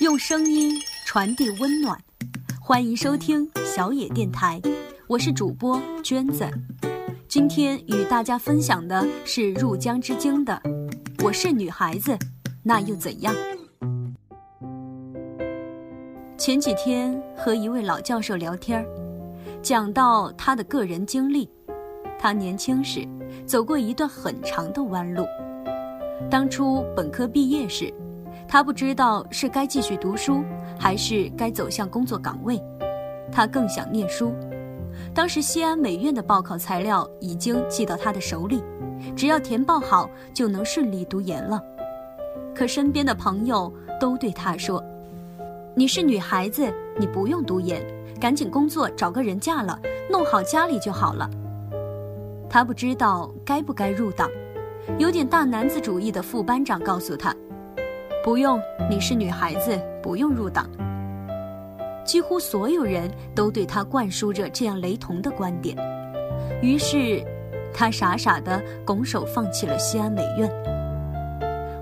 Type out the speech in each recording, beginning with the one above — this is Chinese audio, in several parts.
用声音传递温暖，欢迎收听小野电台，我是主播娟子。今天与大家分享的是入江之鲸的《我是女孩子，那又怎样》。前几天和一位老教授聊天讲到他的个人经历，他年轻时走过一段很长的弯路。当初本科毕业时，他不知道是该继续读书，还是该走向工作岗位。他更想念书。当时西安美院的报考材料已经寄到他的手里，只要填报好就能顺利读研了。可身边的朋友都对他说：“你是女孩子，你不用读研，赶紧工作找个人嫁了，弄好家里就好了。”他不知道该不该入党。有点大男子主义的副班长告诉他：“不用，你是女孩子，不用入党。”几乎所有人都对他灌输着这样雷同的观点，于是，他傻傻的拱手放弃了西安美院。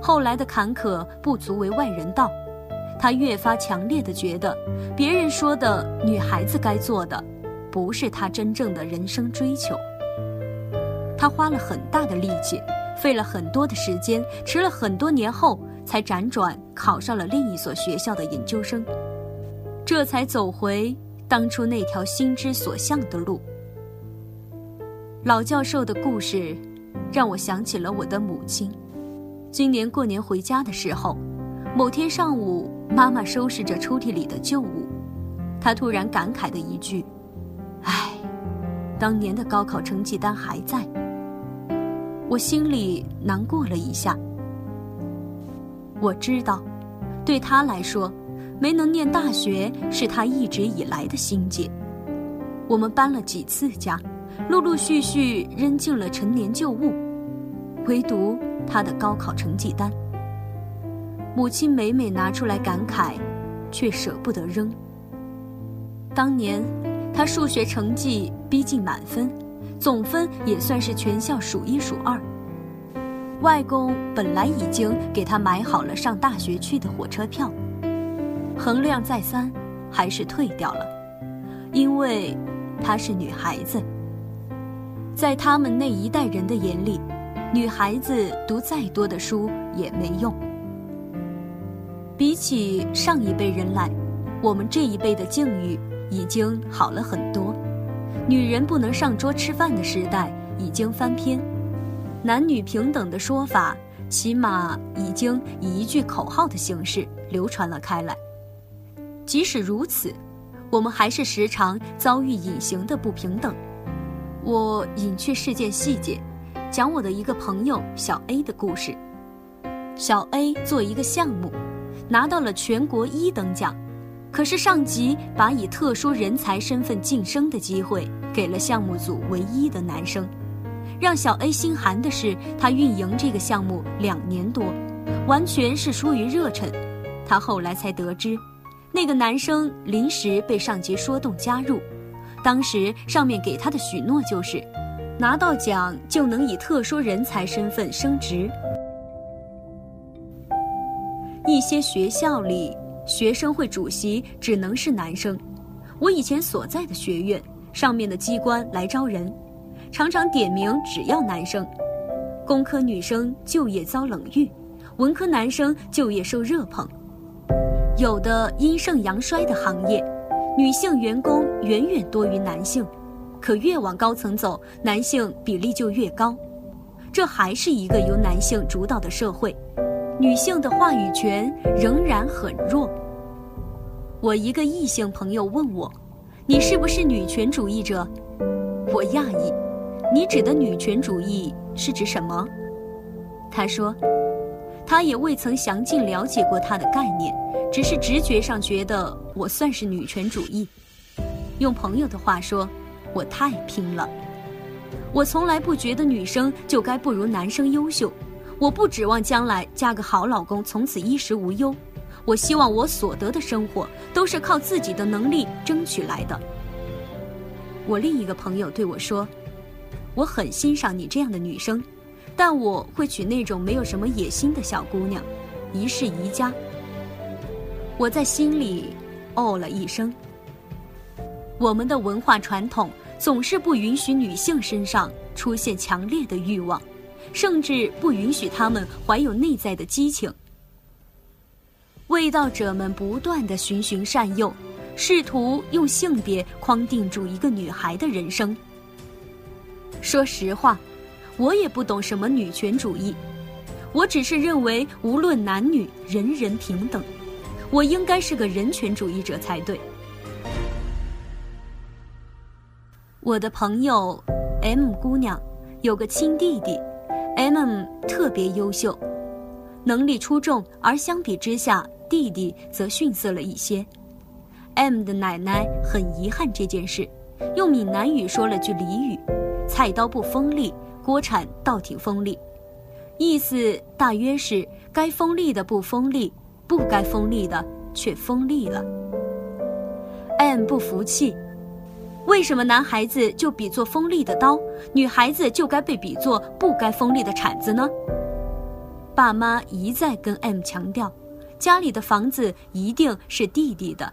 后来的坎坷不足为外人道，他越发强烈的觉得，别人说的女孩子该做的，不是他真正的人生追求。他花了很大的力气。费了很多的时间，迟了很多年后，才辗转考上了另一所学校的研究生，这才走回当初那条心之所向的路。老教授的故事，让我想起了我的母亲。今年过年回家的时候，某天上午，妈妈收拾着抽屉里的旧物，她突然感慨的一句：“唉，当年的高考成绩单还在。”我心里难过了一下。我知道，对他来说，没能念大学是他一直以来的心结。我们搬了几次家，陆陆续续扔进了陈年旧物，唯独他的高考成绩单。母亲每每拿出来感慨，却舍不得扔。当年，他数学成绩逼近满分。总分也算是全校数一数二。外公本来已经给他买好了上大学去的火车票，衡量再三，还是退掉了，因为她是女孩子。在他们那一代人的眼里，女孩子读再多的书也没用。比起上一辈人来，我们这一辈的境遇已经好了很多。女人不能上桌吃饭的时代已经翻篇，男女平等的说法起码已经以一句口号的形式流传了开来。即使如此，我们还是时常遭遇隐形的不平等。我隐去事件细节，讲我的一个朋友小 A 的故事。小 A 做一个项目，拿到了全国一等奖。可是上级把以特殊人才身份晋升的机会给了项目组唯一的男生，让小 A 心寒的是，他运营这个项目两年多，完全是出于热忱。他后来才得知，那个男生临时被上级说动加入，当时上面给他的许诺就是，拿到奖就能以特殊人才身份升职。一些学校里。学生会主席只能是男生。我以前所在的学院上面的机关来招人，常常点名只要男生。工科女生就业遭冷遇，文科男生就业受热捧。有的阴盛阳衰的行业，女性员工远远多于男性，可越往高层走，男性比例就越高。这还是一个由男性主导的社会。女性的话语权仍然很弱。我一个异性朋友问我：“你是不是女权主义者？”我讶异：“你指的女权主义是指什么？”他说：“他也未曾详尽了解过它的概念，只是直觉上觉得我算是女权主义。用朋友的话说，我太拼了。我从来不觉得女生就该不如男生优秀。”我不指望将来嫁个好老公，从此衣食无忧。我希望我所得的生活都是靠自己的能力争取来的。我另一个朋友对我说：“我很欣赏你这样的女生，但我会娶那种没有什么野心的小姑娘，一世宜家。”我在心里哦了一声。我们的文化传统总是不允许女性身上出现强烈的欲望，甚至不允许她们怀有内在的激情。卫道者们不断的循循善诱，试图用性别框定住一个女孩的人生。说实话，我也不懂什么女权主义，我只是认为无论男女，人人平等。我应该是个人权主义者才对。我的朋友 M 姑娘有个亲弟弟，M 特别优秀，能力出众，而相比之下，弟弟则逊色了一些。M 的奶奶很遗憾这件事，用闽南语说了句俚语：“菜刀不锋利，锅铲倒挺锋利。”意思大约是该锋利的不锋利，不该锋利的却锋利了。M 不服气。为什么男孩子就比作锋利的刀，女孩子就该被比作不该锋利的铲子呢？爸妈一再跟 M 强调，家里的房子一定是弟弟的。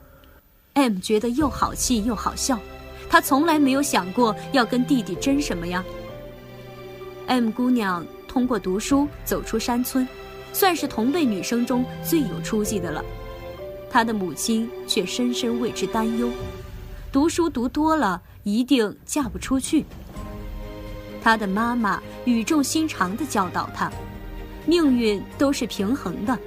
M 觉得又好气又好笑，他从来没有想过要跟弟弟争什么呀。M 姑娘通过读书走出山村，算是同辈女生中最有出息的了。她的母亲却深深为之担忧。读书读多了，一定嫁不出去。她的妈妈语重心长地教导她：“命运都是平衡的，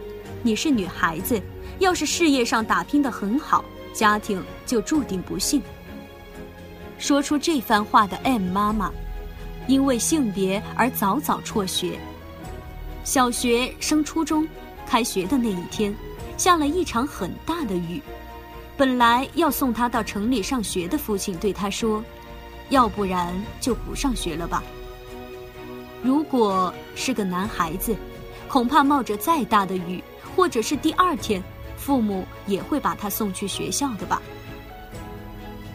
你是女孩子，要是事业上打拼得很好，家庭就注定不幸。”说出这番话的 M 妈妈，因为性别而早早辍学。小学升初中，开学的那一天，下了一场很大的雨。本来要送他到城里上学的父亲对他说：“要不然就不上学了吧。如果是个男孩子，恐怕冒着再大的雨，或者是第二天，父母也会把他送去学校的吧。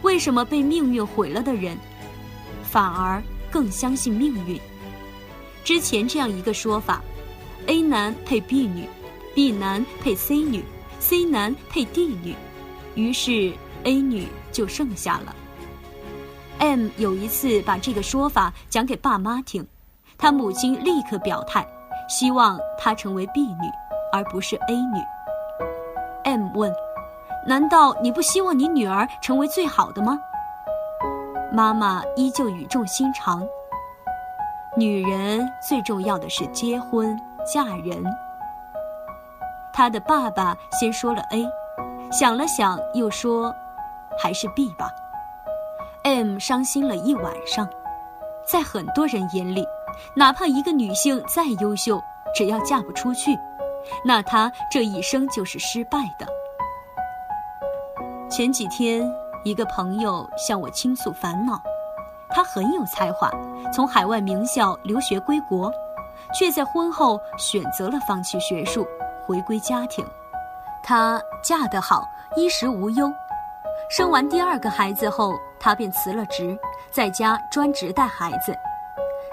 为什么被命运毁了的人，反而更相信命运？之前这样一个说法：A 男配 B 女，B 男配 C 女，C 男配 D 女。”于是，A 女就剩下了。M 有一次把这个说法讲给爸妈听，他母亲立刻表态，希望她成为 B 女，而不是 A 女。M 问：“难道你不希望你女儿成为最好的吗？”妈妈依旧语重心长：“女人最重要的是结婚嫁人。”他的爸爸先说了 A。想了想，又说：“还是 B 吧。”M 伤心了一晚上。在很多人眼里，哪怕一个女性再优秀，只要嫁不出去，那她这一生就是失败的。前几天，一个朋友向我倾诉烦恼，他很有才华，从海外名校留学归国，却在婚后选择了放弃学术，回归家庭。她嫁得好，衣食无忧。生完第二个孩子后，她便辞了职，在家专职带孩子。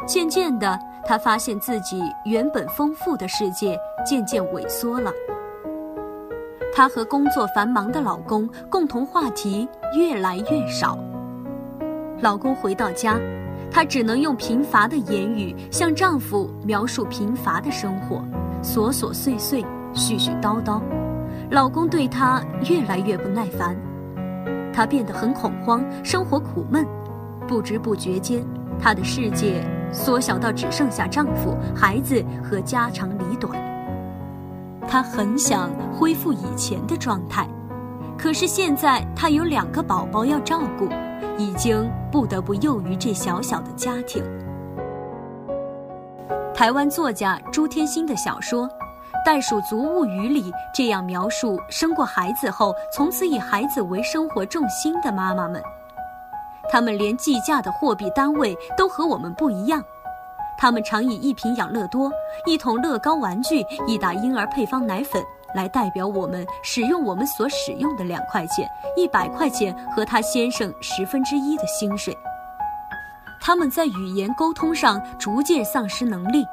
渐渐的，她发现自己原本丰富的世界渐渐萎缩了。她和工作繁忙的老公共同话题越来越少。老公回到家，她只能用贫乏的言语向丈夫描述贫乏的生活，琐琐碎碎，絮絮叨叨。老公对她越来越不耐烦，她变得很恐慌，生活苦闷。不知不觉间，她的世界缩小到只剩下丈夫、孩子和家长里短。她很想恢复以前的状态，可是现在她有两个宝宝要照顾，已经不得不囿于这小小的家庭。台湾作家朱天心的小说。《袋鼠族物语》里这样描述生过孩子后，从此以孩子为生活重心的妈妈们：他们连计价的货币单位都和我们不一样，他们常以一瓶养乐多、一桶乐高玩具、一打婴儿配方奶粉来代表我们使用我们所使用的两块钱、一百块钱和他先生十分之一的薪水。他们在语言沟通上逐渐丧失能力。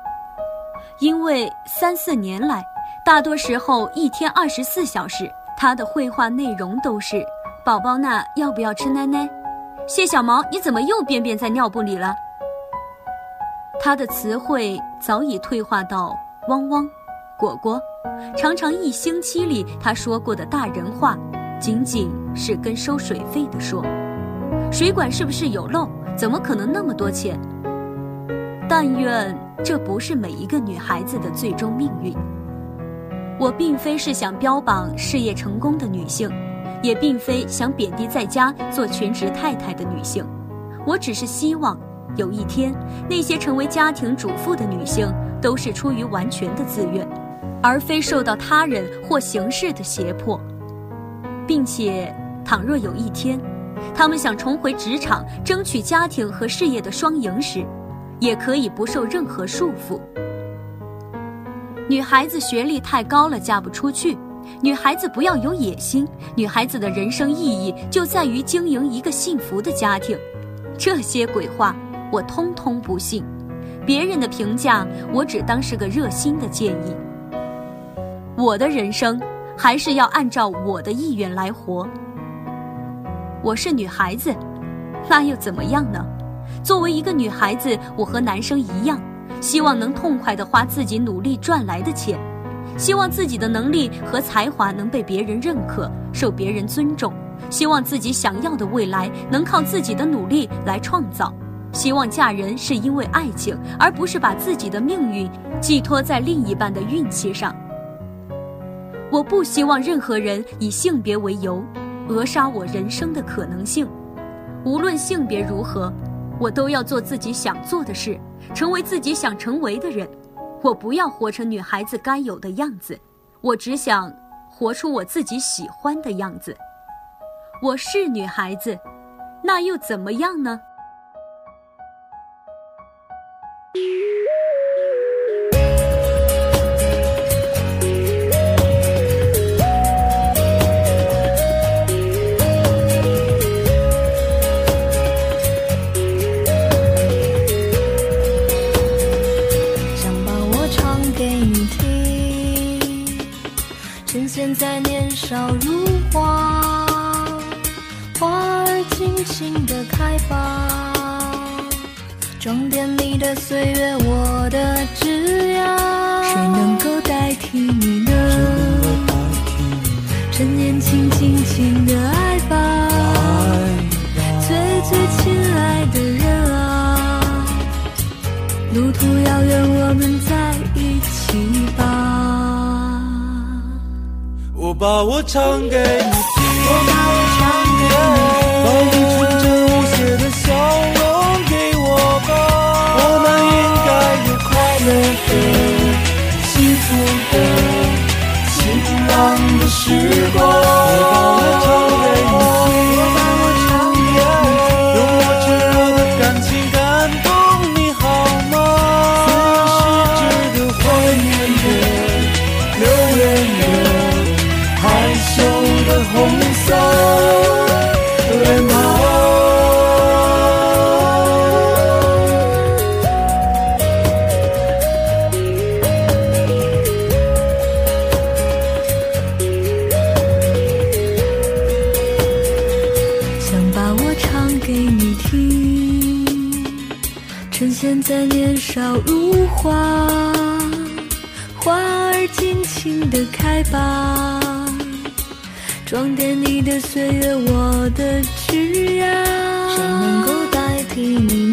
因为三四年来，大多时候一天二十四小时，他的绘画内容都是：“宝宝呢，要不要吃奶奶？”谢小毛，你怎么又便便在尿布里了？他的词汇早已退化到“汪汪”“果果”，常常一星期里他说过的大人话，仅仅是跟收水费的说。水管是不是有漏？怎么可能那么多钱？但愿这不是每一个女孩子的最终命运。我并非是想标榜事业成功的女性，也并非想贬低在家做全职太太的女性，我只是希望。有一天，那些成为家庭主妇的女性，都是出于完全的自愿，而非受到他人或形势的胁迫，并且，倘若有一天，她们想重回职场，争取家庭和事业的双赢时，也可以不受任何束缚。女孩子学历太高了，嫁不出去。女孩子不要有野心。女孩子的人生意义就在于经营一个幸福的家庭。这些鬼话。我通通不信，别人的评价我只当是个热心的建议。我的人生还是要按照我的意愿来活。我是女孩子，那又怎么样呢？作为一个女孩子，我和男生一样，希望能痛快地花自己努力赚来的钱，希望自己的能力和才华能被别人认可，受别人尊重，希望自己想要的未来能靠自己的努力来创造。希望嫁人是因为爱情，而不是把自己的命运寄托在另一半的运气上。我不希望任何人以性别为由，扼杀我人生的可能性。无论性别如何，我都要做自己想做的事，成为自己想成为的人。我不要活成女孩子该有的样子，我只想活出我自己喜欢的样子。我是女孩子，那又怎么样呢？在年少如花，花儿尽情的开吧。装点你的岁月，我的枝桠，谁能够代替你呢？趁年轻，尽情的爱吧，最最亲爱的人啊，路途遥远，我们在一起吧。我把我唱给你听，我把我唱给你，把你纯真无邪的笑容给我吧。我们应该有快乐的、幸福的、晴朗的时光。在年少如花，花儿尽情的开吧，装点你的岁月，我的枝桠，谁能够代替你